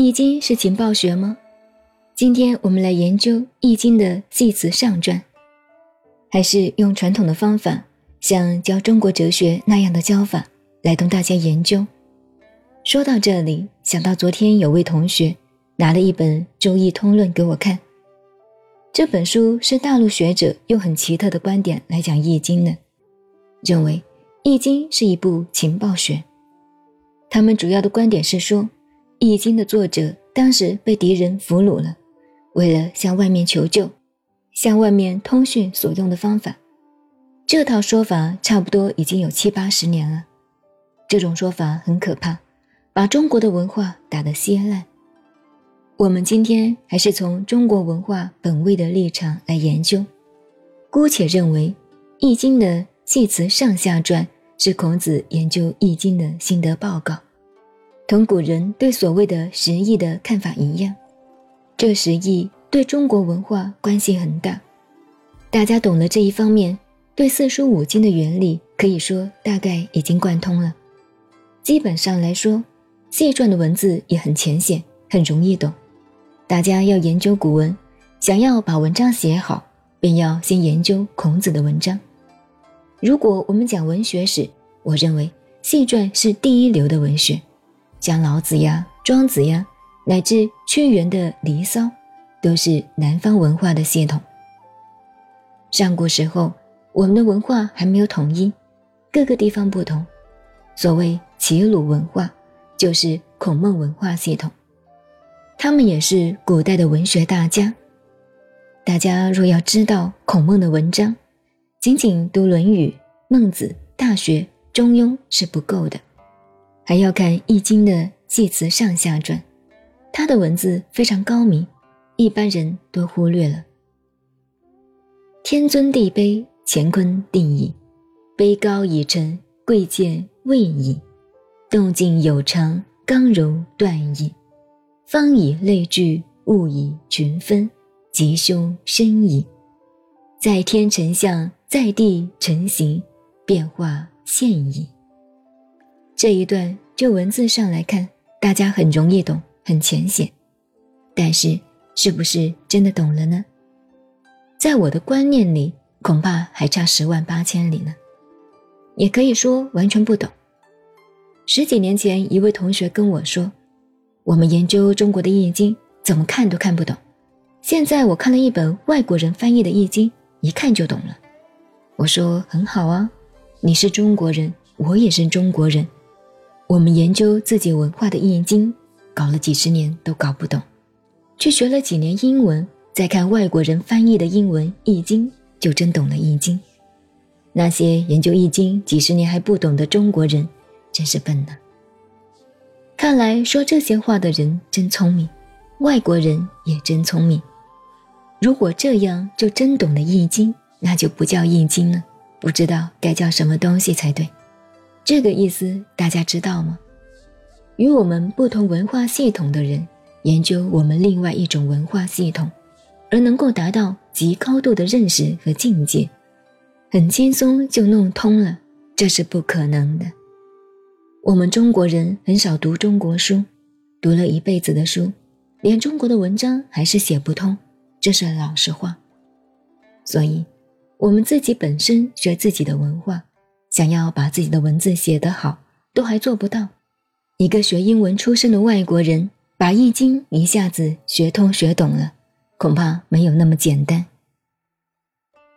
易经是情报学吗？今天我们来研究易经的系辞上传，还是用传统的方法，像教中国哲学那样的教法来同大家研究。说到这里，想到昨天有位同学拿了一本《周易通论》给我看，这本书是大陆学者用很奇特的观点来讲易经的，认为易经是一部情报学。他们主要的观点是说，易经的作者当时被敌人俘虏了。为了向外面求救，向外面通讯所用的方法，这套说法差不多已经有七八十年了。这种说法很可怕，把中国的文化打得稀烂。我们今天还是从中国文化本位的立场来研究，姑且认为《易经》的系辞上下传是孔子研究《易经》的心得报告，同古人对所谓的十义的看法一样。这十义对中国文化关系很大，大家懂了这一方面，对四书五经的原理可以说大概已经贯通了。基本上来说，谢传的文字也很浅显，很容易懂。大家要研究古文，想要把文章写好，便要先研究孔子的文章。如果我们讲文学史，我认为谢传是第一流的文学，像老子呀、庄子呀。乃至屈原的《离骚》，都是南方文化的系统。上古时候，我们的文化还没有统一，各个地方不同。所谓齐鲁文化，就是孔孟文化系统。他们也是古代的文学大家。大家若要知道孔孟的文章，仅仅读《论语》《孟子》《大学》《中庸》是不够的，还要看《易经》的系辞上下传。他的文字非常高明，一般人都忽略了。天尊地卑，乾坤定矣。卑高以成，贵贱位矣。动静有常，刚柔断矣。方以类聚，物以群分，吉凶生矣。在天成象，在地成形，变化现矣。这一段就文字上来看，大家很容易懂。很浅显，但是是不是真的懂了呢？在我的观念里，恐怕还差十万八千里呢。也可以说完全不懂。十几年前，一位同学跟我说：“我们研究中国的易经，怎么看都看不懂。”现在我看了一本外国人翻译的易经，一看就懂了。我说：“很好啊，你是中国人，我也是中国人，我们研究自己文化的易经。”搞了几十年都搞不懂，去学了几年英文，再看外国人翻译的英文《易经》，就真懂了《易经》。那些研究《易经》几十年还不懂的中国人，真是笨呢。看来说这些话的人真聪明，外国人也真聪明。如果这样就真懂了《易经》，那就不叫《易经》了，不知道该叫什么东西才对。这个意思大家知道吗？与我们不同文化系统的人研究我们另外一种文化系统，而能够达到极高度的认识和境界，很轻松就弄通了，这是不可能的。我们中国人很少读中国书，读了一辈子的书，连中国的文章还是写不通，这是老实话。所以，我们自己本身学自己的文化，想要把自己的文字写得好，都还做不到。一个学英文出身的外国人把《易经》一下子学通学懂了，恐怕没有那么简单。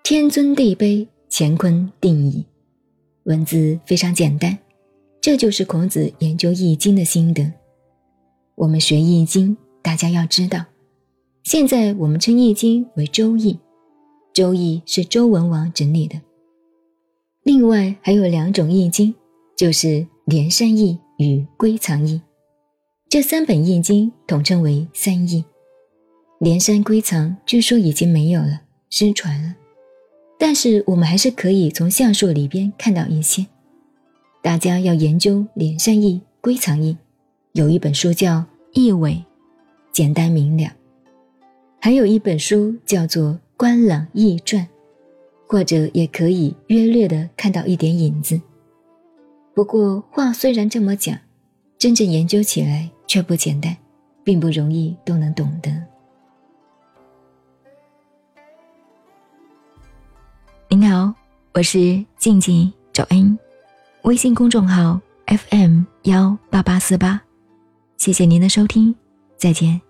天尊地卑，乾坤定矣。文字非常简单，这就是孔子研究《易经》的心得。我们学《易经》，大家要知道，现在我们称《易经》为《周易》，《周易》是周文王整理的。另外还有两种《易经》，就是连山易。与归藏易，这三本易经统称为三易。连山归藏据说已经没有了，失传了。但是我们还是可以从下述里边看到一些。大家要研究连山易、归藏易，有一本书叫《易纬》，简单明了；还有一本书叫做《观朗易传》，或者也可以约略的看到一点影子。不过话虽然这么讲，真正研究起来却不简单。并不容易都能懂得。您好，我是静静找恩，微信公众号 FM 幺八八四八，谢谢您的收听，再见。